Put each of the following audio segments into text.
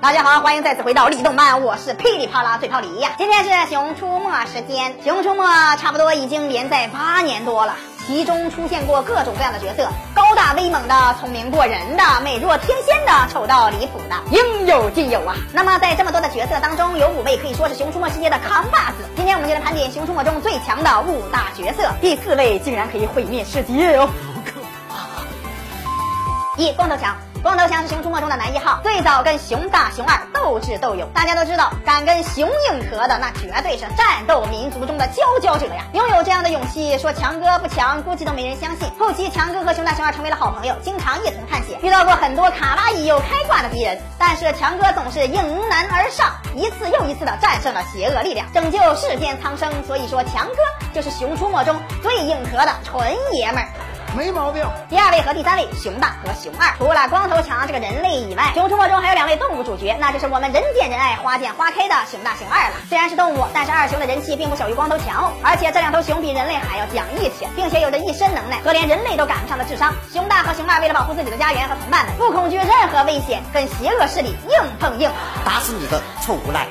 大家好，欢迎再次回到立动漫，我是噼里啪啦最炮李呀。今天是《熊出没》时间，《熊出没》差不多已经连载八年多了，其中出现过各种各样的角色，高大威猛的、聪明过人的、美若天仙的、丑到离谱的，应有尽有啊。那么在这么多的角色当中，有五位可以说是《熊出没》世界的扛把子。今天我们就来盘点《熊出没》中最强的五大角色，第四位竟然可以毁灭世界哦，好可怕！一光头强。光头强是熊出没中的男一号，最早跟熊大、熊二斗智斗勇。大家都知道，敢跟熊硬核的，那绝对是战斗民族中的佼佼者呀！拥有这样的勇气，说强哥不强，估计都没人相信。后期强哥和熊大、熊二成为了好朋友，经常一同探险，遇到过很多卡哇伊又开挂的敌人，但是强哥总是迎难而上，一次又一次的战胜了邪恶力量，拯救世间苍生。所以说，强哥就是熊出没中最硬核的纯爷们儿。没毛病。第二位和第三位，熊大和熊二。除了光头强这个人类以外，熊出没中还有两位动物主角，那就是我们人见人爱、花见花开的熊大、熊二了。虽然是动物，但是二熊的人气并不小于光头强哦。而且这两头熊比人类还要讲义气，并且有着一身能耐和连人类都赶不上的智商。熊大和熊二为了保护自己的家园和同伴们，不恐惧任何危险，跟邪恶势力硬碰硬，打死你个臭无赖！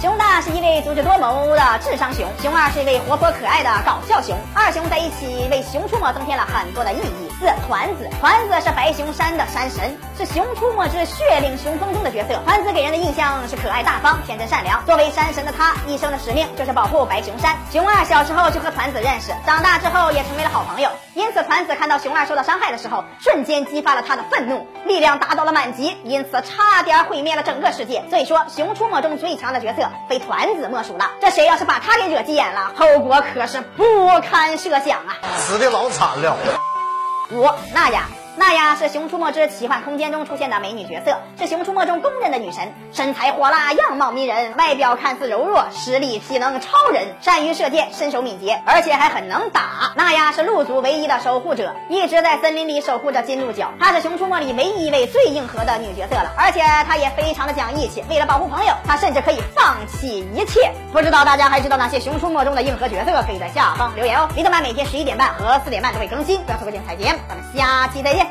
熊大是一位足智多谋的智商熊，熊二是一位活泼可爱的搞笑熊，二熊在一起为熊出没增添了很多的意义。四团子，团子是白熊山的山神，是熊出没之血领雄风中的角色。团子给人的印象是可爱大方、天真善良。作为山神的他，一生的使命就是保护白熊山。熊二小时候就和团子认识，长大之后也成为了好朋友。因此，团子看到熊二受到伤害的时候，瞬间激发了他的愤怒，力量达到了满级，因此差点毁灭了整个世界。所以说，熊出没中最强的角色非团子莫属了。这谁要是把他给惹急眼了，后果可是不堪设想啊！死的老惨了。五娜雅。娜雅是《熊出没之奇幻空间》中出现的美女角色，是《熊出没》中公认的女神，身材火辣，样貌迷人，外表看似柔弱，实力体能超人，善于射箭，身手敏捷，而且还很能打。娜雅是鹿族唯一的守护者，一直在森林里守护着金鹿角。她是《熊出没》里唯一一位最硬核的女角色了，而且她也非常的讲义气，为了保护朋友，她甚至可以放弃一切。不知道大家还知道哪些《熊出没》中的硬核角色？可以在下方留言哦。李德曼每天十一点半和四点半都会更新，不要错过精彩节目。咱们下期再见。